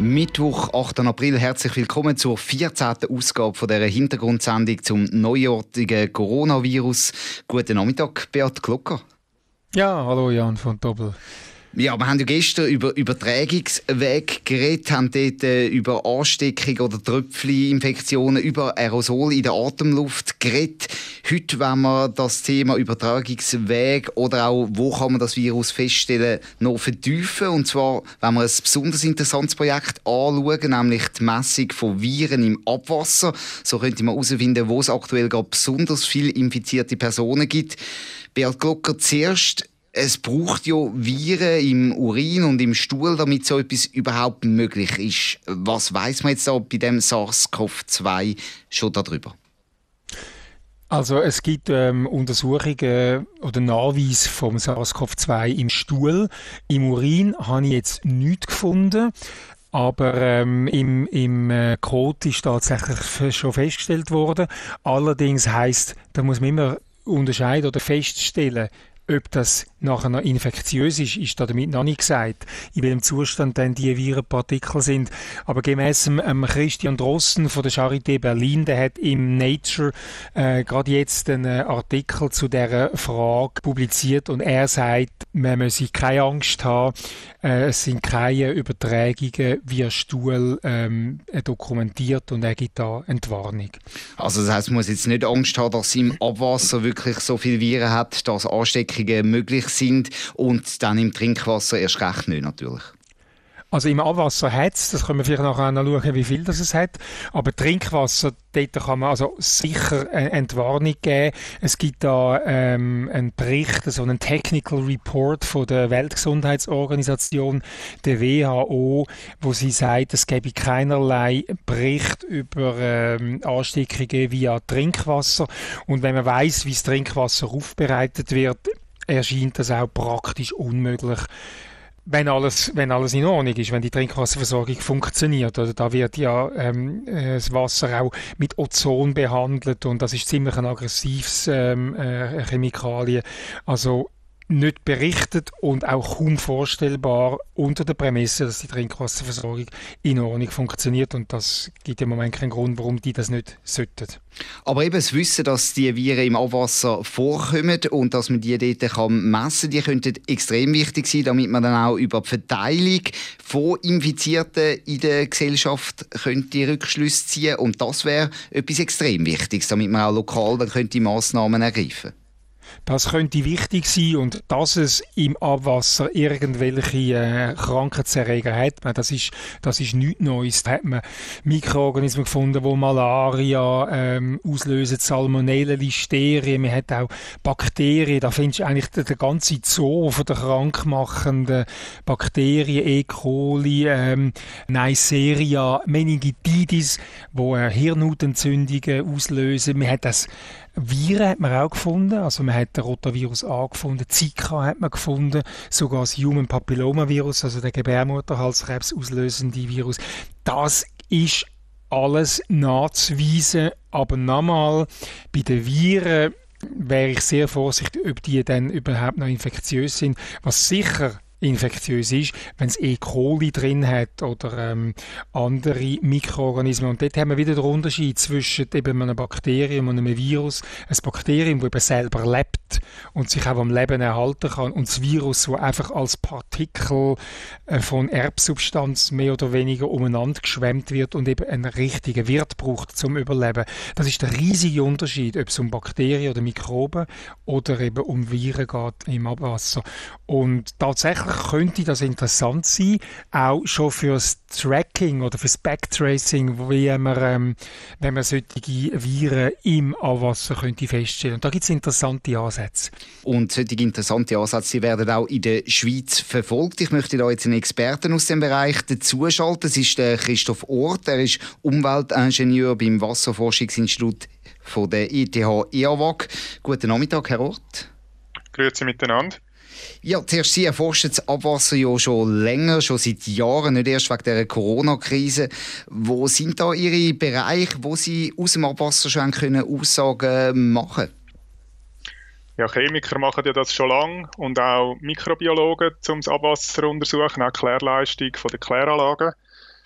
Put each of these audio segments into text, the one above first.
Mittwoch, 8. April. Herzlich willkommen zur 14. Ausgabe von dieser Hintergrundsendung zum neuartigen Coronavirus. Guten Nachmittag, Beat Glocker. Ja, hallo Jan von Doppel. Ja, wir haben ja gestern über Übertragungsweg geredet, haben dort äh, über Ansteckung oder Tröpfcheninfektionen, über Aerosol in der Atemluft geredet. Heute wollen wir das Thema Übertragungsweg oder auch, wo kann man das Virus feststellen, noch vertiefen. Und zwar, wenn wir ein besonders interessantes Projekt anschauen, nämlich die Messung von Viren im Abwasser. So könnte man herausfinden, wo es aktuell gerade besonders viele infizierte Personen gibt. Beat Glocker, zuerst es braucht ja Viren im Urin und im Stuhl, damit so etwas überhaupt möglich ist. Was weiß man jetzt da bei dem SARS-CoV-2 schon darüber? Also es gibt ähm, Untersuchungen oder Nachweis vom SARS-CoV-2 im Stuhl. Im Urin habe ich jetzt nichts gefunden. Aber ähm, im, im äh, Code ist tatsächlich schon festgestellt worden. Allerdings heißt, da muss man immer unterscheiden oder feststellen, ob das nachher noch infektiös ist, ist damit noch nicht gesagt, in welchem Zustand dann die Virenpartikel sind. Aber gemäss ähm, Christian Drossen von der Charité Berlin, der hat im Nature äh, gerade jetzt einen Artikel zu der Frage publiziert und er sagt, man müsse keine Angst haben, äh, es sind keine Übertragungen via Stuhl ähm, dokumentiert und er gibt da Entwarnung. Also das heißt, man muss jetzt nicht Angst haben, dass im Abwasser wirklich so viele Viren hat, dass Ansteckungen möglich sind und dann im Trinkwasser erst recht nicht natürlich. Also im Abwasser hat es, das können wir vielleicht nachher schauen, wie viel das es hat, aber Trinkwasser, dort kann man also sicher eine Entwarnung geben. Es gibt da ähm, einen Bericht, so einen Technical Report von der Weltgesundheitsorganisation, der WHO, wo sie sagt, es gebe keinerlei Bericht über ähm, Ansteckungen via Trinkwasser und wenn man weiß, wie das Trinkwasser aufbereitet wird, erscheint das auch praktisch unmöglich, wenn alles, wenn alles in Ordnung ist, wenn die Trinkwasserversorgung funktioniert. Oder da wird ja ähm, äh, das Wasser auch mit Ozon behandelt und das ist ziemlich ein aggressives ähm, äh, Chemikalien. Also nicht berichtet und auch kaum vorstellbar unter der Prämisse, dass die Trinkwasserversorgung in Ordnung funktioniert und das gibt im Moment keinen Grund, warum die das nicht sollten. Aber eben das Wissen, dass die Viren im Abwasser vorkommen und dass man die dort kann messen kann, die könnten extrem wichtig sein, damit man dann auch über die Verteilung von Infizierten in der Gesellschaft könnte Rückschlüsse ziehen und das wäre etwas extrem Wichtiges, damit man auch lokal dann könnte Massnahmen ergreifen könnte. Das könnte wichtig sein und dass es im Abwasser irgendwelche äh, Krankheitserreger hat, das ist, das ist nichts Neues. Da hat man Mikroorganismen gefunden, die Malaria ähm, auslösen, Salmonellen, Listerien, man hat auch Bakterien, da findest du eigentlich den, den ganzen Zoo von der krankmachenden Bakterien, E. coli, ähm, Neisseria, Meningitis, wo äh, Hirnhautentzündungen auslösen. Man hat das Viren hat man auch gefunden, also man hat den Rotavirus A gefunden, Zika hat man gefunden, sogar das Human Papillomavirus, also der Gebärmutterhalskrebs auslösende Virus. Das ist alles nachzuweisen, aber nochmal, bei den Viren wäre ich sehr vorsichtig, ob die dann überhaupt noch infektiös sind. Was sicher infektiös ist, wenn es E. coli drin hat oder ähm, andere Mikroorganismen. Und dort haben wir wieder den Unterschied zwischen eben einem Bakterium und einem Virus. Ein Bakterium, das eben selber lebt und sich auch am Leben erhalten kann und das Virus, das einfach als Partikel äh, von Erbsubstanz mehr oder weniger umeinander geschwemmt wird und eben einen richtigen Wirt braucht zum Überleben. Das ist der riesige Unterschied, ob es um Bakterien oder Mikroben oder eben um Viren geht im Abwasser. Und tatsächlich könnte das interessant sein, auch schon fürs Tracking oder fürs Backtracing, wie man, ähm, wenn man solche Viren im Abwasser könnte feststellen. Und da gibt es interessante Ansätze. Und solche interessante Ansätze werden auch in der Schweiz verfolgt. Ich möchte da jetzt einen Experten aus dem Bereich dazuschalten. Das ist der Christoph Ort. Er ist Umweltingenieur beim Wasserforschungsinstitut von der ETH EAWAG. Guten Nachmittag, Herr Ort. Grüezi miteinander. Ja, zuerst Sie erforschen das Abwasser ja schon länger, schon seit Jahren, nicht erst wegen der Corona-Krise. Wo sind da Ihre Bereiche, wo Sie aus dem Abwasser schon können Aussagen machen ja, Chemiker machen ja das schon lange und auch Mikrobiologen, um das Abwasser zu untersuchen, auch Klärleistung der Kläranlagen.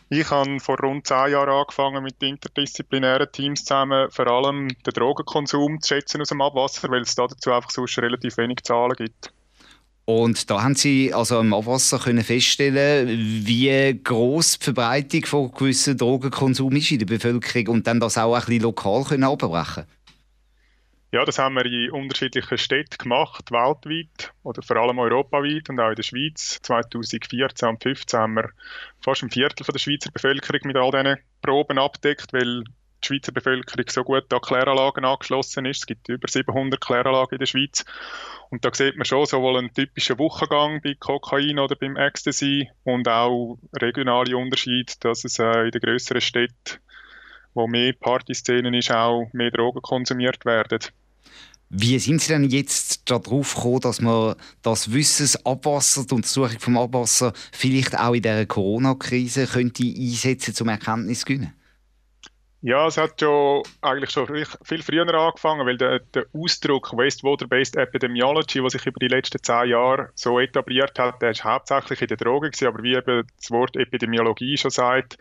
Ich habe vor rund zehn Jahren angefangen mit interdisziplinären Teams zusammen, vor allem den Drogenkonsum zu schätzen aus dem Abwasser, weil es dazu einfach sonst relativ wenig Zahlen gibt. Und da haben Sie also im Abwasser können feststellen, wie groß die Verbreitung von gewissen Drogenkonsum ist in der Bevölkerung und dann das auch ein bisschen lokal können abbrechen. Ja, das haben wir in unterschiedlichen Städten gemacht, weltweit oder vor allem europaweit und auch in der Schweiz. 2014 und 2015 haben wir fast ein Viertel von der Schweizer Bevölkerung mit all diesen Proben abdeckt, weil die Schweizer Bevölkerung so gut an Kläranlagen angeschlossen ist. Es gibt über 700 Kläranlagen in der Schweiz. Und da sieht man schon sowohl einen typischen Wochengang bei Kokain oder beim Ecstasy und auch regionale Unterschiede, dass es äh, in den grösseren Städten, wo mehr Partyszenen ist, auch mehr Drogen konsumiert werden. Wie sind Sie denn jetzt darauf gekommen, dass man das Wissen, das Abwasser, die Untersuchung vom Abwasser vielleicht auch in dieser Corona-Krise könnte einsetzen, zum Erkenntnis gewinnen? Ja, es hat schon eigentlich schon viel früher angefangen, weil der, der Ausdruck Wastewater-Based Epidemiology, der sich über die letzten zehn Jahre so etabliert hat, der ist hauptsächlich in der Droge gewesen, aber wie eben das Wort Epidemiologie schon sagt,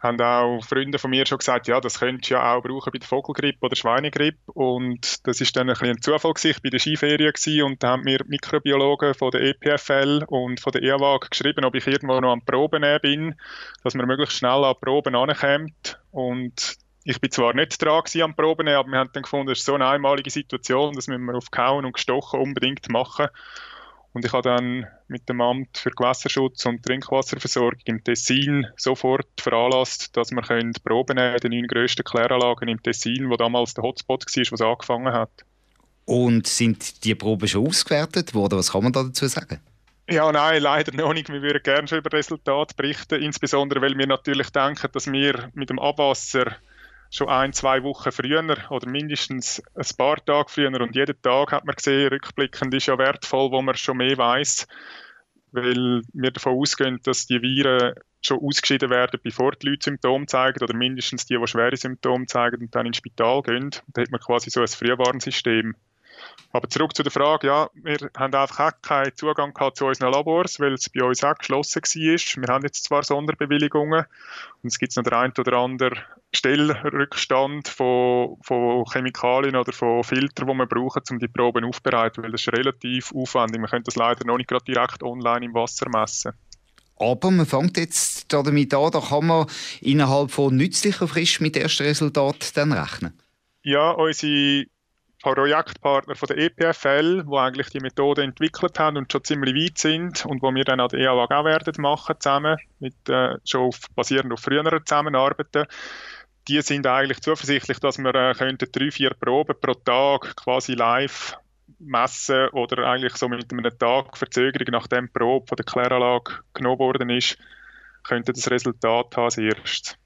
haben auch Freunde von mir schon gesagt, ja, das könntest du ja auch brauchen bei der Vogelgrippe oder Schweinegrippe. Und das ist dann ein bisschen ein Zufall gewesen. Ich bei der Skiferie und da haben mir Mikrobiologen von der EPFL und von der EAWAG geschrieben, ob ich irgendwo noch am Proben bin, dass man möglichst schnell an Proben ankommt. Und ich bin zwar nicht dran am Proben, aber wir haben dann gefunden, das ist so eine einmalige Situation, das müssen wir auf Kauen und Gestochen unbedingt machen. Und ich habe dann mit dem Amt für Gewässerschutz und Trinkwasserversorgung im Tessin sofort veranlasst, dass wir können Proben nehmen in den neun grössten Kläranlagen im Tessin, wo damals der Hotspot war, wo es angefangen hat. Und sind die Proben schon ausgewertet worden? Was kann man da dazu sagen? Ja, nein, leider noch nicht. Wir würden gerne schon über Resultate berichten, insbesondere weil wir natürlich denken, dass wir mit dem Abwasser schon ein, zwei Wochen früher oder mindestens ein paar Tage früher und jeden Tag hat man gesehen, rückblickend ist ja wertvoll, wo man schon mehr weiß, weil wir davon ausgehen, dass die Viren schon ausgeschieden werden, bevor die Leute Symptome zeigen oder mindestens die, die schwere Symptome zeigen und dann ins Spital gehen. Da hat man quasi so ein Frühwarnsystem. Aber zurück zu der Frage, ja, wir haben einfach keinen Zugang gehabt zu unseren Labors, weil es bei uns auch geschlossen war. Wir haben jetzt zwar Sonderbewilligungen und es gibt noch den einen oder anderen Stellrückstand von, von Chemikalien oder von Filtern, die wir brauchen, um die Proben aufzubereiten, weil das ist relativ aufwendig. Man könnte das leider noch nicht gerade direkt online im Wasser messen. Aber man fängt jetzt damit an, da kann man innerhalb von nützlicher Frist mit ersten Resultaten dann rechnen. Ja, unsere Projektpartner von der EPFL, die eigentlich die Methode entwickelt haben und schon ziemlich weit sind und wo wir dann an der EAWAG auch werden machen zusammen, mit, äh, schon auf, basierend auf früheren Zusammenarbeiten. Die sind eigentlich zuversichtlich, dass wir äh, könnten drei, vier Proben pro Tag quasi live messen oder eigentlich so mit einem Tag Verzögerung, nachdem die Probe von der Kläranlage genommen worden ist, könnte das Resultat haben als erstes.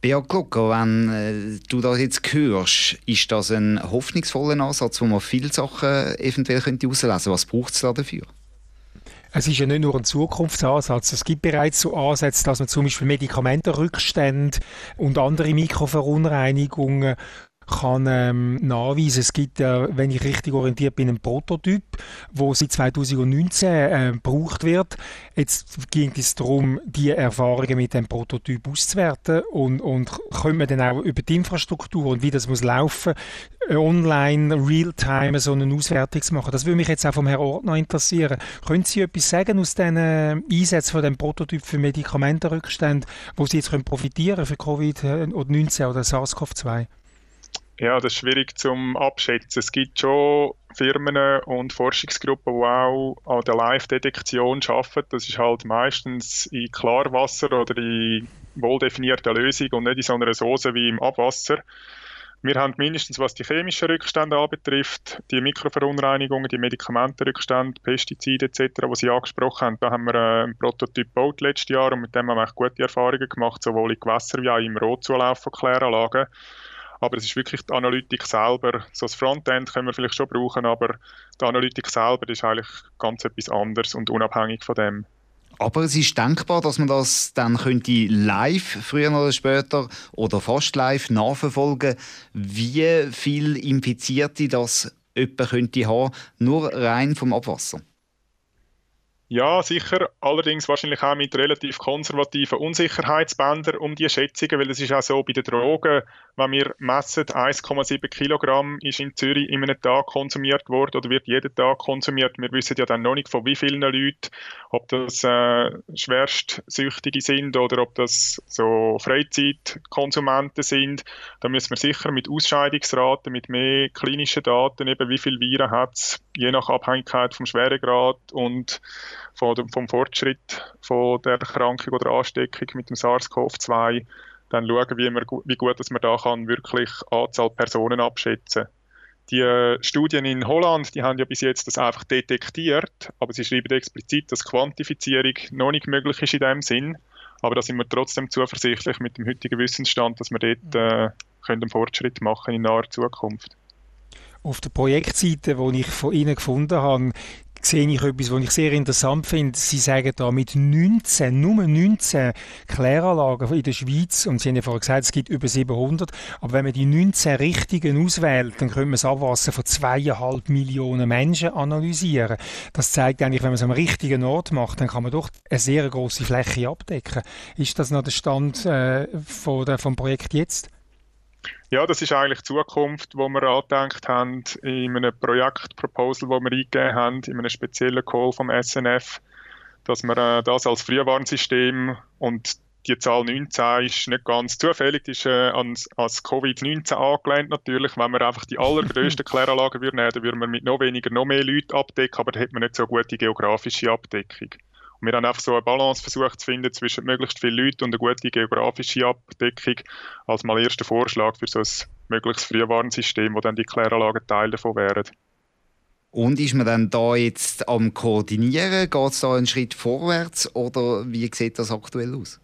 Beat Glucker, wenn äh, du das jetzt hörst, ist das ein hoffnungsvoller Ansatz, wo man viele Sachen eventuell könnte herauslesen könnte? Was braucht es da dafür? Es ist ja nicht nur ein Zukunftsansatz. Es gibt bereits so Ansätze, dass man zum Beispiel Medikamentenrückstände und andere Mikroverunreinigungen kann ähm, nachweisen. Es gibt, äh, wenn ich richtig orientiert bin, einen Prototyp, wo seit 2019 äh, gebraucht wird. Jetzt ging es darum, die Erfahrungen mit dem Prototyp auszuwerten und, und können wir dann auch über die Infrastruktur und wie das muss laufen, äh, online, real-time so eine Auswertung machen. Das würde mich jetzt auch vom Herrn Ordner interessieren. Können Sie etwas sagen aus diesen äh, Einsätzen von dem Prototyp für Medikamentenrückstände, wo Sie jetzt können profitieren für Covid-19 oder SARS-CoV-2? Ja, das ist schwierig zum abschätzen. Es gibt schon Firmen und Forschungsgruppen, die auch an der Live-Detektion arbeiten. Das ist halt meistens in Klarwasser oder in wohl definierter Lösung und nicht in so einer Soße wie im Abwasser. Wir haben mindestens, was die chemischen Rückstände anbetrifft, die Mikroverunreinigungen, die Medikamentenrückstände, Pestizide etc., die Sie angesprochen haben, da haben wir äh, einen Prototyp gebaut letztes Jahr und mit dem haben wir gute Erfahrungen gemacht, sowohl in Gewässern wie auch im Rohzulauf von Kläranlagen. Aber es ist wirklich die Analytik selber. So das Frontend können wir vielleicht schon brauchen, aber die Analytik selber ist eigentlich ganz etwas anderes und unabhängig von dem. Aber es ist denkbar, dass man das dann könnte live, früher oder später, oder fast live nachverfolgen, wie viel Infizierte das jemand könnte haben, nur rein vom Abwasser. Ja, sicher. Allerdings wahrscheinlich auch mit relativ konservativen Unsicherheitsbändern um die Schätzungen, weil es ist auch so bei den Drogen, wenn wir messen, 1,7 Kilogramm ist in Zürich in einem Tag konsumiert worden oder wird jeden Tag konsumiert. Wir wissen ja dann noch nicht von wie vielen Leuten, ob das äh, Schwerstsüchtige sind oder ob das so Freizeitkonsumenten sind. Da müssen wir sicher mit Ausscheidungsraten, mit mehr klinischen Daten, eben wie viele Viren hat es, je nach Abhängigkeit vom Schweregrad und vom, vom Fortschritt von der Erkrankung oder Ansteckung mit dem SARS-CoV-2 dann schauen, wie, wir, wie gut dass man da kann wirklich Anzahl Personen abschätzen die äh, Studien in Holland, die haben ja bis jetzt das einfach detektiert, aber sie schreiben explizit, dass Quantifizierung noch nicht möglich ist in dem Sinn. Aber da sind wir trotzdem zuversichtlich mit dem heutigen Wissensstand, dass wir dort äh, können einen Fortschritt machen in naher Zukunft. Auf der Projektseite, die ich von Ihnen gefunden habe, sehe ich etwas, was ich sehr interessant finde. Sie sagen da mit 19, nur 19 Kläranlagen in der Schweiz, und Sie haben ja vorhin gesagt, es gibt über 700, aber wenn man die 19 richtigen auswählt, dann können wir das Abwasser von zweieinhalb Millionen Menschen analysieren. Das zeigt eigentlich, wenn man es am richtigen Ort macht, dann kann man doch eine sehr große Fläche abdecken. Ist das noch der Stand äh, von der, vom Projekt jetzt? Ja, das ist eigentlich die Zukunft, wo wir angedenkt haben in einem Projektproposal, das wir eingegeben haben, in einem speziellen Call vom SNF, dass wir äh, das als Frühwarnsystem und die Zahl 19 ist nicht ganz zufällig, die ist äh, ans, als Covid-19 angelehnt natürlich. Wenn wir einfach die allergrößten Kläranlagen würden, dann würden wir mit noch weniger noch mehr Leuten abdecken, aber dann hätte man nicht so gute geografische Abdeckung. Und wir haben einfach so eine Balance versucht zu finden zwischen möglichst vielen Leuten und eine gute geografische Abdeckung als mal erster Vorschlag für so ein mögliches Frühwarnsystem, wo dann die Kläranlagen Teil davon wären. Und ist man dann da jetzt am Koordinieren? Geht es da einen Schritt vorwärts oder wie sieht das aktuell aus?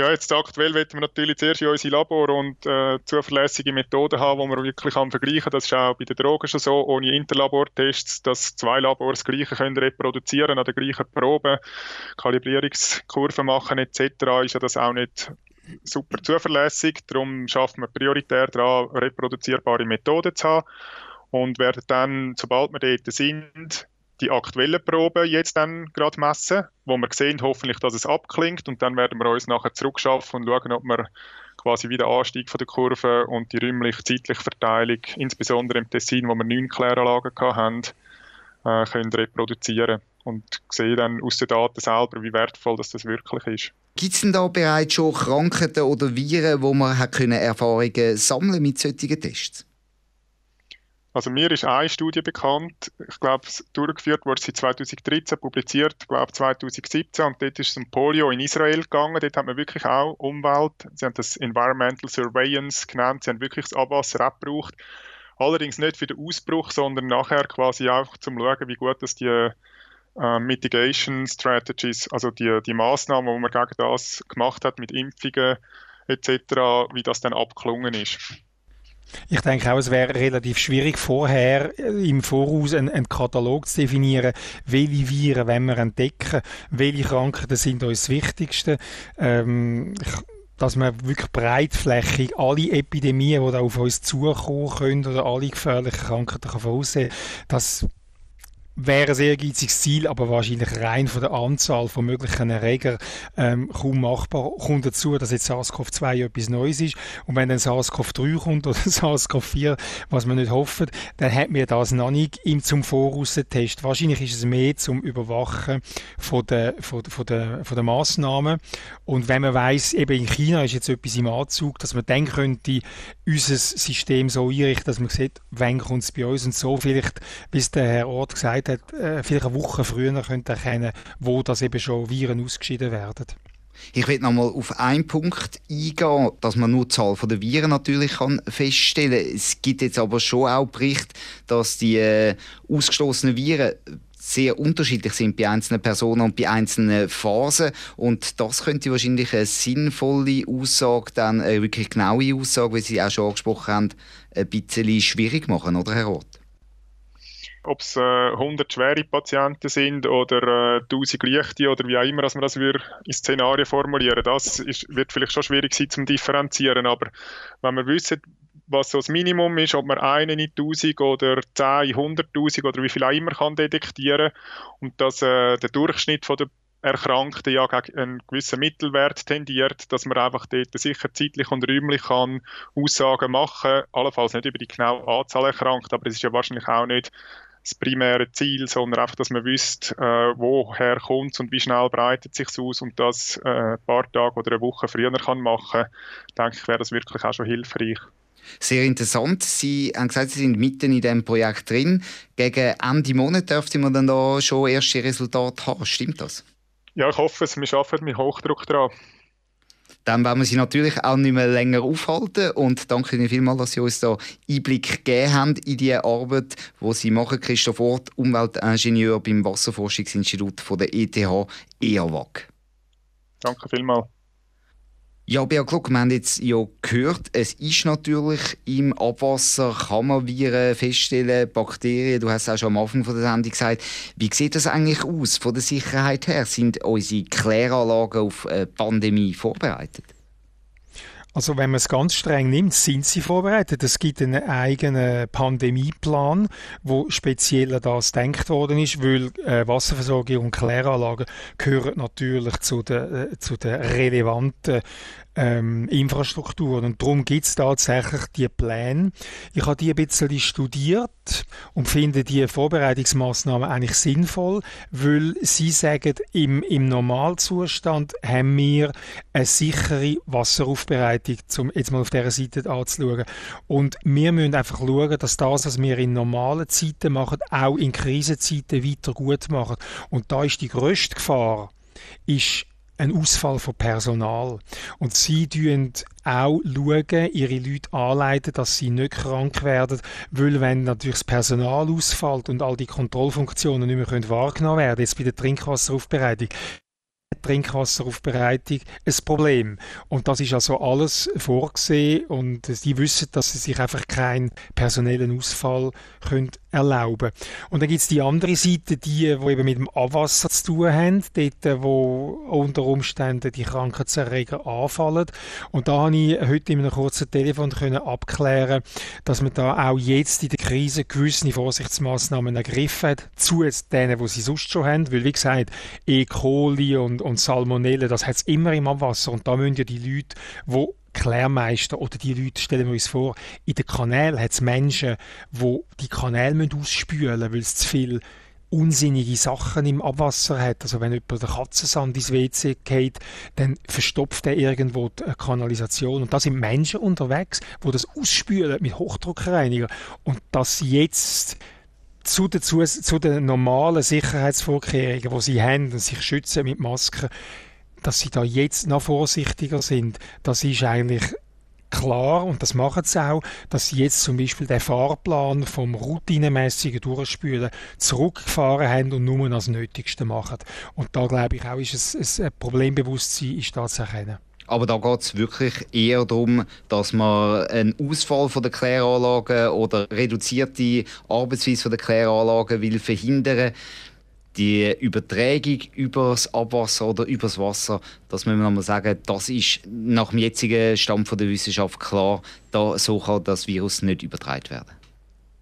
Ja, jetzt aktuell wollen wir natürlich zuerst in unsere Labor und äh, zuverlässige Methoden haben, die man wirklich kann vergleichen kann. Das ist auch bei den Drogen schon so, ohne Interlabortests, dass zwei Labors das Gleiche können reproduzieren an der gleichen Probe, Kalibrierungskurven machen etc. ist ja das auch nicht super zuverlässig. Darum schaffen wir prioritär daran, reproduzierbare Methoden zu haben und werden dann, sobald wir dort sind, die aktuellen Proben jetzt dann gerade messen, wo wir sehen hoffentlich, dass es abklingt und dann werden wir uns nachher zurückschaffen und schauen, ob wir quasi wieder Anstieg von der Kurve und die räumlich-zeitliche Verteilung, insbesondere im Tessin, wo wir neun Kläranlagen haben, äh, können reproduzieren und sehen dann aus den Daten selber, wie wertvoll das, das wirklich ist. Gibt es denn da bereits schon Krankheiten oder Viren, wo man Erfahrungen sammeln mit solchen Tests? Also mir ist eine Studie bekannt, ich glaube, durchgeführt wurde sie 2013, publiziert, glaube 2017 und dort ist es um Polio in Israel gegangen. Dort hat man wirklich auch Umwelt, sie haben das Environmental Surveillance genannt, sie haben wirklich das Abwasser abgebraucht. Allerdings nicht für den Ausbruch, sondern nachher quasi auch zum schauen, wie gut dass die äh, Mitigation Strategies, also die, die Maßnahmen, die man gegen das gemacht hat mit Impfungen etc., wie das dann abgelungen ist. Ich denke auch, es wäre relativ schwierig, vorher äh, im Voraus einen, einen Katalog zu definieren, welche Viren wenn wir entdecken, welche Krankheiten sind uns das Wichtigste. Ähm, dass man wirklich breitflächig alle Epidemien, die da auf uns zukommen können oder alle gefährlichen Krankheiten kann voraussehen kann, wäre ein ehrgeiziges Ziel, aber wahrscheinlich rein von der Anzahl von möglichen Erregern ähm, kaum machbar. Kommt dazu, dass jetzt SARS-CoV-2 etwas Neues ist und wenn dann SARS-CoV-3 kommt oder SARS-CoV-4, was man nicht hofft, dann hat mir das noch nicht im zum Voraus Test. Wahrscheinlich ist es mehr zum Überwachen von der, von, von der, von der Massnahmen und wenn man weiß, eben in China ist jetzt etwas im Anzug, dass man dann könnte unser System so einrichten, dass man sieht, wann kommt es bei uns und so vielleicht, bis der Herr Ort gesagt hat, äh, vielleicht eine Woche früher könnte erkennen, wo das eben schon Viren ausgeschieden werden. Ich will noch mal auf einen Punkt eingehen, dass man nur die Zahl der Viren natürlich kann feststellen kann. Es gibt jetzt aber schon auch Berichte, dass die äh, ausgestoßenen Viren sehr unterschiedlich sind bei einzelnen Personen und bei einzelnen Phasen. Und das könnte wahrscheinlich eine sinnvolle Aussage, dann eine wirklich genaue Aussage, wie Sie auch schon angesprochen haben, ein bisschen schwierig machen, oder Herr Roth? Ob es äh, 100 schwere Patienten sind oder äh, 1000 leichte oder wie auch immer, dass man das wir in Szenarien formulieren, das ist, wird vielleicht schon schwierig sein zum differenzieren, aber wenn wir wissen, was so das Minimum ist, ob man einen in 1000 oder 10 in 100.000 oder wie viel auch immer kann detektieren und dass äh, der Durchschnitt von der Erkrankten ja gegen einen gewissen Mittelwert tendiert, dass man einfach dort sicher zeitlich und räumlich kann Aussagen machen kann, allenfalls nicht über die genaue Anzahl Erkrankter, aber es ist ja wahrscheinlich auch nicht das primäre Ziel, sondern einfach, dass man wüsste, äh, woher kommt und wie schnell breitet sich aus und das äh, ein paar Tage oder eine Woche früher kann machen, denke ich, wäre das wirklich auch schon hilfreich. Sehr interessant. Sie haben gesagt, Sie sind mitten in diesem Projekt drin. Gegen Ende Monat dürfte man dann da schon erste Resultate haben. Stimmt das? Ja, ich hoffe es. Wir arbeiten mit Hochdruck daran. Dann werden wir Sie natürlich auch nicht mehr länger aufhalten und danke Ihnen vielmals, dass Sie uns da Einblick gegeben haben in die Arbeit, die Sie machen. Christoph Ort, Umweltingenieur beim Wasserforschungsinstitut von der ETH EAWAG. Danke vielmals. Ja, Bea Gluck, wir haben jetzt ja gehört, es ist natürlich im Abwasser, kann man Viren feststellen, Bakterien, du hast es auch schon am Anfang von der Sendung gesagt. Wie sieht das eigentlich aus von der Sicherheit her? Sind unsere Kläranlagen auf eine Pandemie vorbereitet? Also wenn man es ganz streng nimmt, sind sie vorbereitet. Es gibt einen eigenen Pandemieplan, wo speziell an das denkt worden ist, weil äh, Wasserversorgung und Kläranlagen gehören natürlich zu den, äh, zu den relevanten ähm, Infrastrukturen. Und darum gibt es tatsächlich die Pläne. Ich habe die ein bisschen studiert und finde die Vorbereitungsmaßnahmen eigentlich sinnvoll, weil sie sagen, im, im Normalzustand haben wir eine sichere Wasseraufbereitung, um jetzt mal auf dieser Seite anzuschauen. Und wir müssen einfach schauen, dass das, was wir in normalen Zeiten machen, auch in Krisenzeiten weiter gut machen. Und da ist die grösste Gefahr, ist ein Ausfall von Personal. Und sie schauen auch schauen, ihre Leute anleiten, dass sie nicht krank werden, weil wenn natürlich das Personal ausfällt und all die Kontrollfunktionen nicht mehr wahrgenommen werden, jetzt bei der Trinkwasseraufbereitung, Trinkwasseraufbereitung ein Problem. Und das ist also alles vorgesehen und sie wissen, dass sie sich einfach keinen personellen Ausfall können erlauben Und dann gibt es die andere Seite, die, die eben mit dem Abwasser zu tun haben, dort, wo unter Umständen die Krankheitserreger anfallen. Und da habe ich heute in einem kurzen Telefon können abklären, dass man da auch jetzt in der Krise gewisse Vorsichtsmaßnahmen ergriffen hat, zu denen, die sie sonst schon haben. Weil, wie gesagt, E. coli und, und Salmonellen, das hat es immer im Abwasser. Und da müssen ja die Leute, die Klärmeister oder die Leute, stellen wir uns vor, in den Kanälen hat es Menschen, die die Kanäle ausspülen müssen, weil es zu viel unsinnige Sachen im Abwasser hat. Also wenn jemand der Katzensand ins WC geht, dann verstopft er irgendwo die Kanalisation. Und da sind Menschen unterwegs, wo das ausspülen mit Hochdruckreiniger. Und das jetzt zu den, zu, zu den normalen Sicherheitsvorkehrungen, die sie haben und sich schützen mit Masken, dass sie da jetzt noch vorsichtiger sind, das ist eigentlich klar, und das machen sie auch, dass sie jetzt zum Beispiel den Fahrplan vom routinemäßigen Durchspülen zurückgefahren haben und nur das Nötigste machen. Und da glaube ich auch, ist es, ein Problembewusstsein ist da zu erkennen. Aber da geht es wirklich eher darum, dass man einen Ausfall von der Kläranlagen oder reduzierte Arbeitsweise von der Kläranlagen will verhindern die Übertragung über das Abwasser oder über das Wasser, das müssen wir nochmal sagen, das ist nach dem jetzigen Stand der Wissenschaft klar, da, so kann das Virus nicht übertragen werden.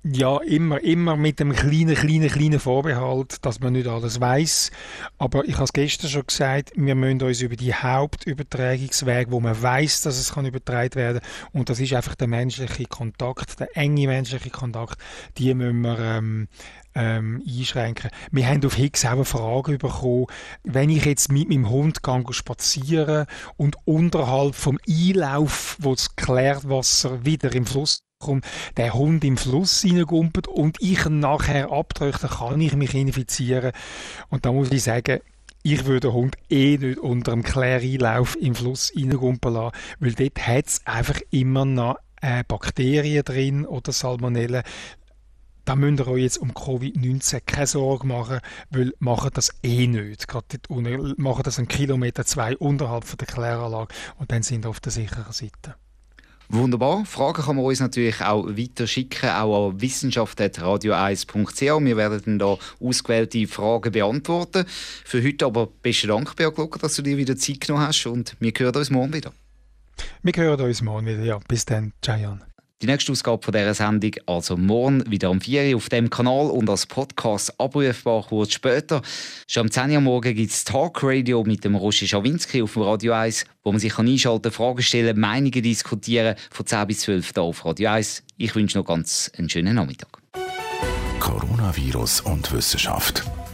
Ja, immer, immer mit dem kleinen, kleinen, kleinen Vorbehalt, dass man nicht alles weiß. Aber ich habe es gestern schon gesagt, wir müssen uns über die Hauptübertragungswege, wo man weiß, dass es kann übertragen werden, und das ist einfach der menschliche Kontakt, der enge menschliche Kontakt, die müssen wir ähm, ähm, einschränken. Wir haben auf Higgs auch eine Frage bekommen, wenn ich jetzt mit meinem Hund gehe, spazieren und unterhalb vom Einlauf, wo das Klärwasser wieder im Fluss kommt, der Hund im Fluss reingumpelt und ich nachher abdrücke, dann kann ich mich infizieren. Und da muss ich sagen, ich würde den Hund eh nicht unter dem Kläreinlauf im Fluss reingumpen lassen, weil dort hat es einfach immer noch äh, Bakterien drin oder Salmonellen da müsst ihr euch jetzt um Covid-19 keine Sorge machen, weil machen das eh nicht. Gerade dort unten, machen das einen Kilometer, zwei unterhalb von der Kläranlage und dann sind wir auf der sicheren Seite. Wunderbar. Fragen kann man uns natürlich auch weiter schicken, auch an wissenschaft.radio1.ch. Wir werden dann da ausgewählte Fragen beantworten. Für heute aber besten Dank, Beat Glocker, dass du dir wieder Zeit genommen hast und wir hören uns morgen wieder. Wir hören uns morgen wieder, ja. Bis dann. Ciao, Jan. Die nächste Ausgabe von dieser Sendung also morgen wieder um 4 Uhr auf dem Kanal und als Podcast abrufbar kurz später. Schon am 10 Uhr morgen gibt es Talk Radio mit dem Roger Schawinski auf dem Radio 1, wo man sich kann einschalten Fragen stellen, Meinungen diskutieren von 10 bis 12 Uhr auf Radio 1. Ich wünsche noch ganz einen schönen Nachmittag. Coronavirus und Wissenschaft.